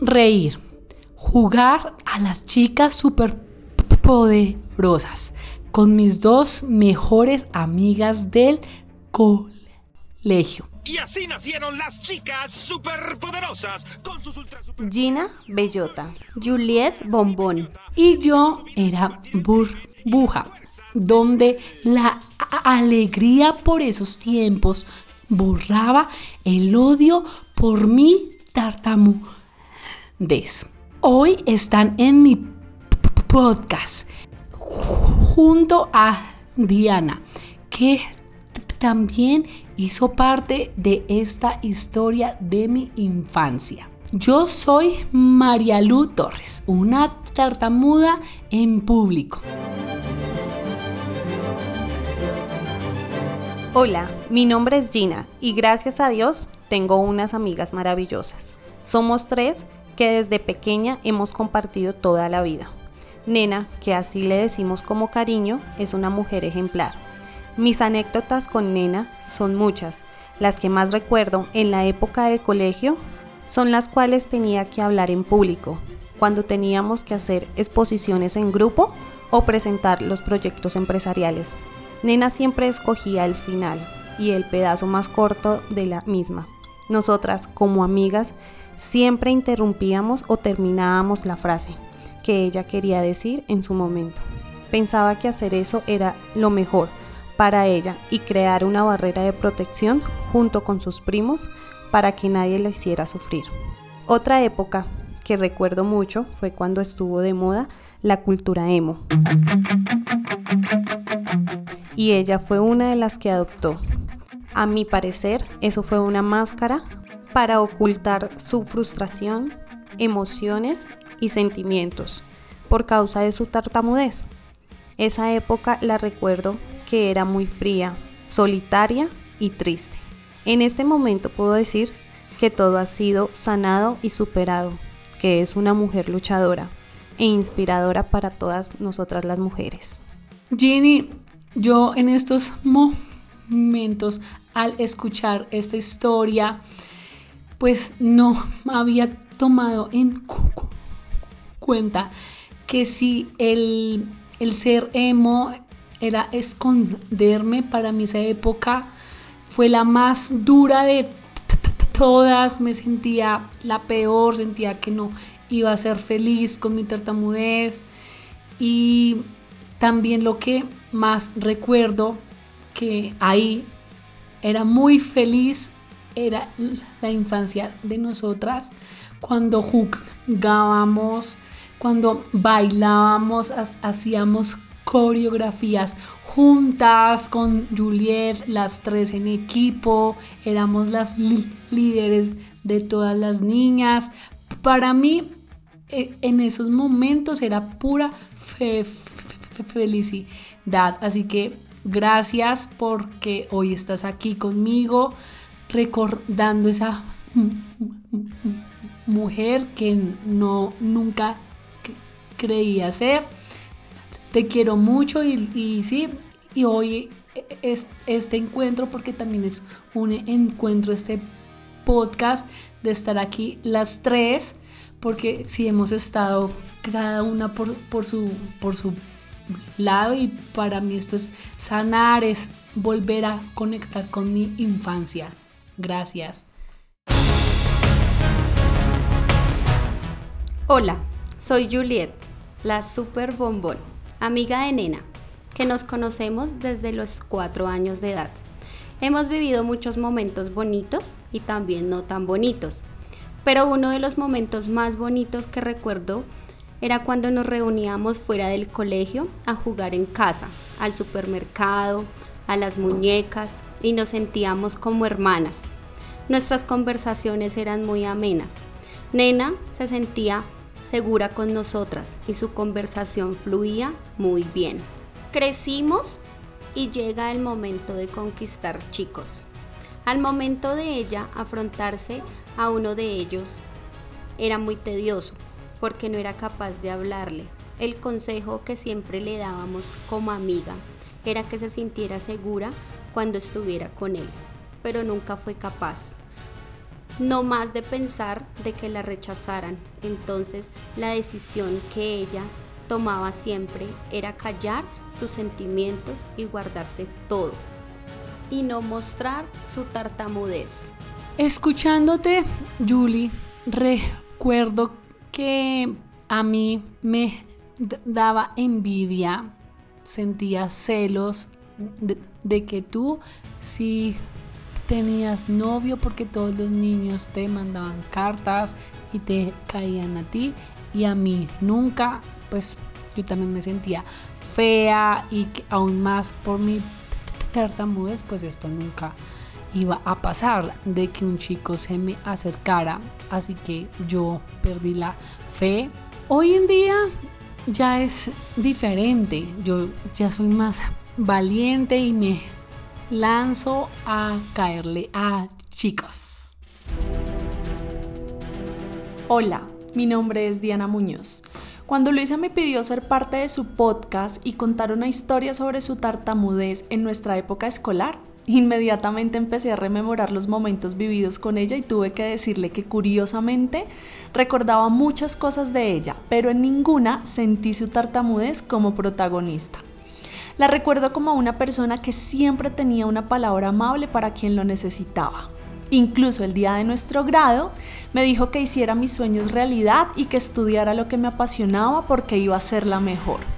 reír, jugar a las chicas super poderosas con mis dos mejores amigas del colegio. Y así nacieron las chicas superpoderosas con sus ultra super... Gina Bellota, Juliet Bombón. Y yo era burbuja, donde la alegría por esos tiempos borraba el odio por mi Hoy están en mi podcast junto a Diana, que también hizo parte de esta historia de mi infancia. Yo soy María Lu Torres, una tartamuda en público. Hola, mi nombre es Gina y gracias a Dios tengo unas amigas maravillosas. Somos tres que desde pequeña hemos compartido toda la vida. Nena, que así le decimos como cariño, es una mujer ejemplar. Mis anécdotas con Nena son muchas. Las que más recuerdo en la época del colegio son las cuales tenía que hablar en público, cuando teníamos que hacer exposiciones en grupo o presentar los proyectos empresariales. Nena siempre escogía el final y el pedazo más corto de la misma. Nosotras, como amigas, siempre interrumpíamos o terminábamos la frase que ella quería decir en su momento. Pensaba que hacer eso era lo mejor para ella y crear una barrera de protección junto con sus primos para que nadie la hiciera sufrir. Otra época que recuerdo mucho fue cuando estuvo de moda la cultura emo y ella fue una de las que adoptó. A mi parecer, eso fue una máscara para ocultar su frustración, emociones y sentimientos por causa de su tartamudez. Esa época la recuerdo que era muy fría, solitaria y triste. En este momento puedo decir que todo ha sido sanado y superado, que es una mujer luchadora e inspiradora para todas nosotras las mujeres. Ginny, yo en estos momentos, al escuchar esta historia, pues no había tomado en cuenta que si el, el ser emo era esconderme, para mí esa época fue la más dura de todas, me sentía la peor, sentía que no iba a ser feliz con mi tartamudez. Y también lo que más recuerdo que ahí era muy feliz era la infancia de nosotras cuando jugábamos, cuando bailábamos, hacíamos coreografías juntas con Juliet, las tres en equipo, éramos las líderes de todas las niñas. Para mí, e, en esos momentos era pura fe felicidad. Así que gracias porque hoy estás aquí conmigo recordando esa mujer que no nunca creía ser. Te quiero mucho y, y sí, y hoy es este encuentro porque también es un encuentro este podcast de estar aquí las tres porque si hemos estado cada una por, por su por su lado y para mí esto es sanar, es volver a conectar con mi infancia. Gracias. Hola, soy Juliet, la super bombón, amiga de Nena, que nos conocemos desde los cuatro años de edad. Hemos vivido muchos momentos bonitos y también no tan bonitos, pero uno de los momentos más bonitos que recuerdo era cuando nos reuníamos fuera del colegio a jugar en casa, al supermercado, a las muñecas y nos sentíamos como hermanas. Nuestras conversaciones eran muy amenas. Nena se sentía segura con nosotras y su conversación fluía muy bien. Crecimos y llega el momento de conquistar chicos. Al momento de ella afrontarse a uno de ellos era muy tedioso porque no era capaz de hablarle. El consejo que siempre le dábamos como amiga era que se sintiera segura cuando estuviera con él, pero nunca fue capaz. no más de pensar de que la rechazaran. Entonces la decisión que ella tomaba siempre era callar sus sentimientos y guardarse todo y no mostrar su tartamudez. Escuchándote, Julie, recuerdo que a mí me daba envidia, sentía celos de, que tú sí tenías novio porque todos los niños te mandaban cartas y te caían a ti y a mí nunca, pues yo también me sentía fea y que aún más por mi tartamudez, pues esto nunca iba a pasar de que un chico se me acercara, así que yo perdí la fe. Hoy en día ya es diferente, yo ya soy más valiente y me lanzo a caerle a chicos. Hola, mi nombre es Diana Muñoz. Cuando Luisa me pidió ser parte de su podcast y contar una historia sobre su tartamudez en nuestra época escolar, inmediatamente empecé a rememorar los momentos vividos con ella y tuve que decirle que curiosamente recordaba muchas cosas de ella, pero en ninguna sentí su tartamudez como protagonista. La recuerdo como una persona que siempre tenía una palabra amable para quien lo necesitaba. Incluso el día de nuestro grado me dijo que hiciera mis sueños realidad y que estudiara lo que me apasionaba porque iba a ser la mejor.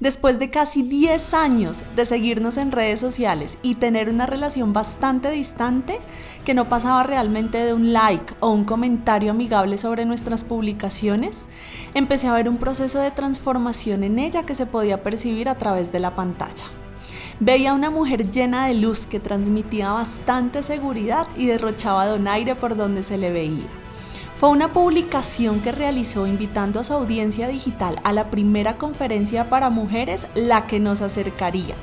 Después de casi 10 años de seguirnos en redes sociales y tener una relación bastante distante, que no pasaba realmente de un like o un comentario amigable sobre nuestras publicaciones, empecé a ver un proceso de transformación en ella que se podía percibir a través de la pantalla. Veía una mujer llena de luz que transmitía bastante seguridad y derrochaba donaire por donde se le veía. Fue una publicación que realizó invitando a su audiencia digital a la primera conferencia para mujeres, la que nos acercaría.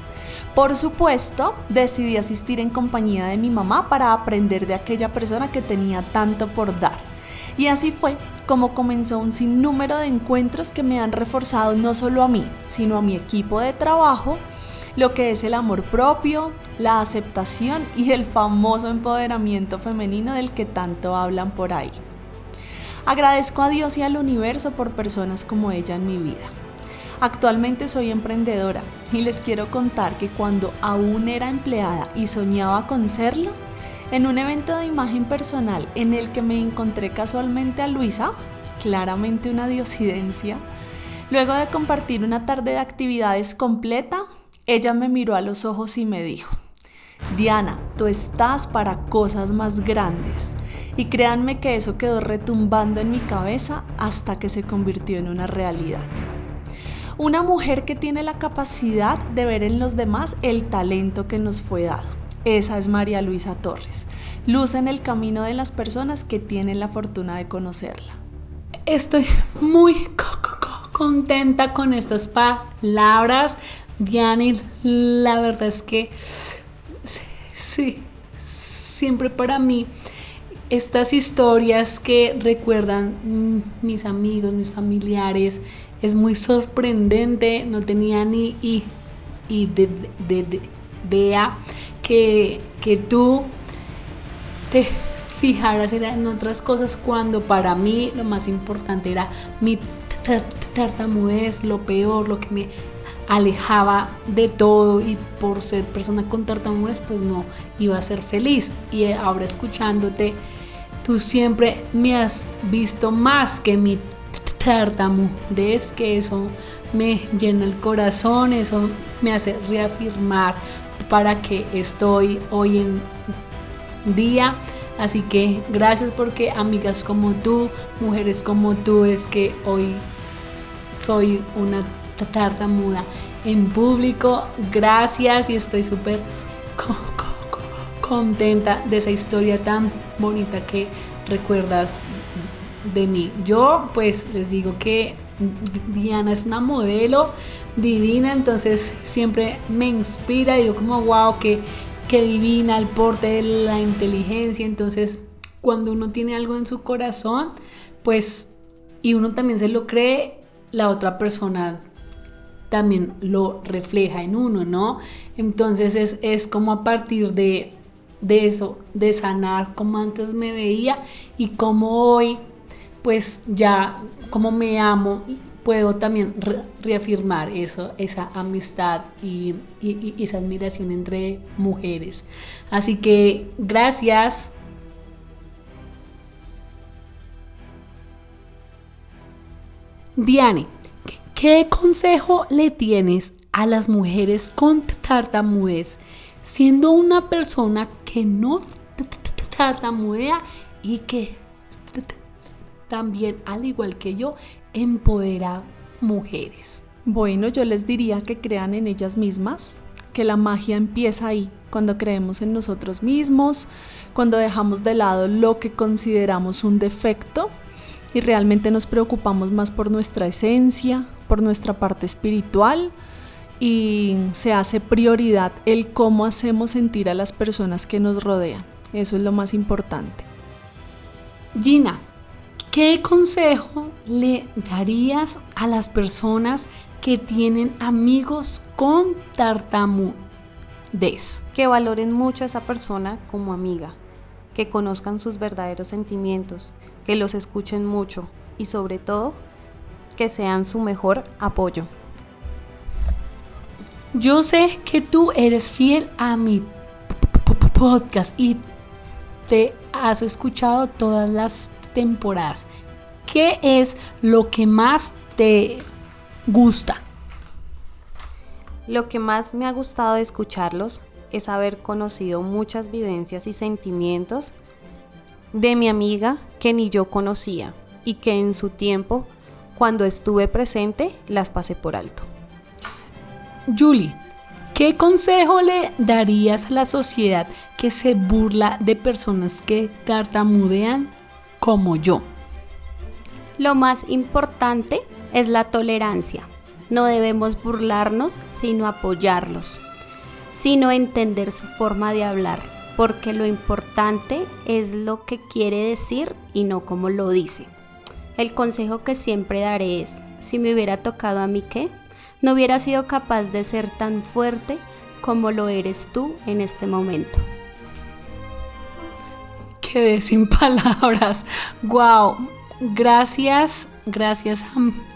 Por supuesto, decidí asistir en compañía de mi mamá para aprender de aquella persona que tenía tanto por dar. Y así fue como comenzó un sinnúmero de encuentros que me han reforzado no solo a mí, sino a mi equipo de trabajo, lo que es el amor propio, la aceptación y el famoso empoderamiento femenino del que tanto hablan por ahí. Agradezco a Dios y al universo por personas como ella en mi vida. Actualmente soy emprendedora y les quiero contar que cuando aún era empleada y soñaba con serlo, en un evento de imagen personal en el que me encontré casualmente a Luisa, claramente una diosidencia, luego de compartir una tarde de actividades completa, ella me miró a los ojos y me dijo, Diana, tú estás para cosas más grandes y créanme que eso quedó retumbando en mi cabeza hasta que se convirtió en una realidad. Una mujer que tiene la capacidad de ver en los demás el talento que nos fue dado. Esa es María Luisa Torres. Luz en el camino de las personas que tienen la fortuna de conocerla. Estoy muy contenta con estas palabras, Diana, la verdad es que sí, siempre para mí estas historias que recuerdan mis amigos, mis familiares, es muy sorprendente, no tenía ni idea que, que tú te fijaras en otras cosas cuando para mí lo más importante era mi tartamudez, lo peor, lo que me alejaba de todo. Y por ser persona con tartamudez pues no iba a ser feliz. Y ahora escuchándote Tú siempre me has visto más que mi tartamudez, que eso me llena el corazón, eso me hace reafirmar para que estoy hoy en día. Así que gracias porque amigas como tú, mujeres como tú, es que hoy soy una tartamuda en público. Gracias y estoy súper contenta de esa historia tan bonita que recuerdas de mí. Yo pues les digo que Diana es una modelo divina, entonces siempre me inspira y digo como wow, que, que divina el porte de la inteligencia. Entonces cuando uno tiene algo en su corazón, pues y uno también se lo cree, la otra persona también lo refleja en uno, ¿no? Entonces es, es como a partir de de eso, de sanar como antes me veía y como hoy, pues ya como me amo, puedo también reafirmar eso, esa amistad y, y esa admiración entre mujeres. Así que gracias. Diane, ¿qué consejo le tienes a las mujeres con tartamudez siendo una persona que no tartamudea y que también, al igual que yo, empodera mujeres? Bueno, yo les diría que crean en ellas mismas, que la magia empieza ahí, cuando creemos en nosotros mismos, cuando dejamos de lado lo que consideramos un defecto y realmente nos preocupamos más por nuestra esencia, por nuestra parte espiritual y se hace prioridad el cómo hacemos sentir a las personas que nos rodean. Eso es lo más importante. Gina, ¿qué consejo le darías a las personas que tienen amigos con tartamudez? Que valoren mucho a esa persona como amiga, que conozcan sus verdaderos sentimientos, que los escuchen mucho y sobre todo que sean su mejor apoyo. Yo sé que tú eres fiel a mi podcast y te has escuchado todas las temporadas. ¿Qué es lo que más te gusta? Lo que más me ha gustado de escucharlos es haber conocido muchas vivencias y sentimientos de mi amiga que ni yo conocía y que en su tiempo, cuando estuve presente, las pasé por alto. Julie, ¿qué consejo le darías a la sociedad que se burla de personas que tartamudean como yo? Lo más importante es la tolerancia. No debemos burlarnos, sino apoyarlos, sino entender su forma de hablar porque lo importante es lo que quiere decir y no como lo dice. El consejo que siempre daré es, si me hubiera tocado a mí qué, no hubiera sido capaz de ser tan fuerte como lo eres tú en este momento. Quedé sin palabras. Wow. Gracias, gracias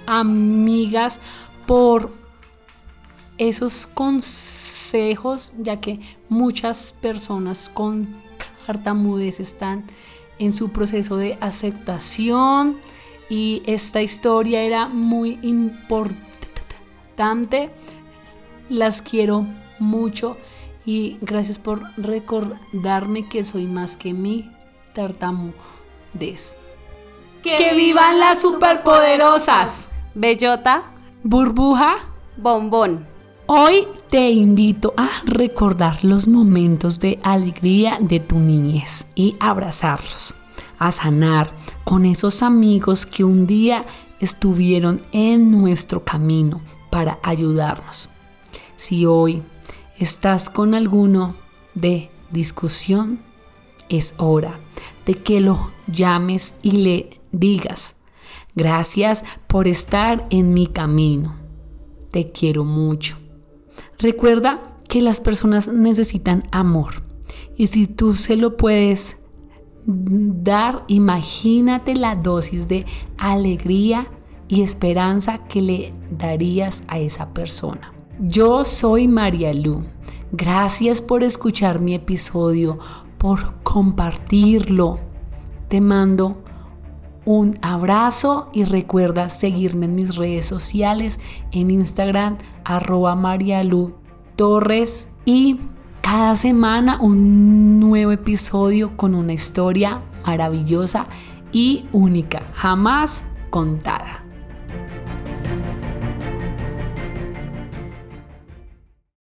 amigas por esos consejos, ya que muchas personas con tartamudez están en su proceso de aceptación y esta historia era muy importante. Las quiero mucho y gracias por recordarme que soy más que mi tartamudez. ¡Que vivan las superpoderosas! Bellota, burbuja, bombón. Hoy te invito a recordar los momentos de alegría de tu niñez y abrazarlos, a sanar con esos amigos que un día estuvieron en nuestro camino para ayudarnos. Si hoy estás con alguno de discusión, es hora de que lo llames y le digas, gracias por estar en mi camino. Te quiero mucho. Recuerda que las personas necesitan amor y si tú se lo puedes dar, imagínate la dosis de alegría y esperanza que le darías a esa persona. Yo soy María Lu. Gracias por escuchar mi episodio, por compartirlo. Te mando un abrazo y recuerda seguirme en mis redes sociales en Instagram arroba Torres y cada semana un nuevo episodio con una historia maravillosa y única, jamás contada.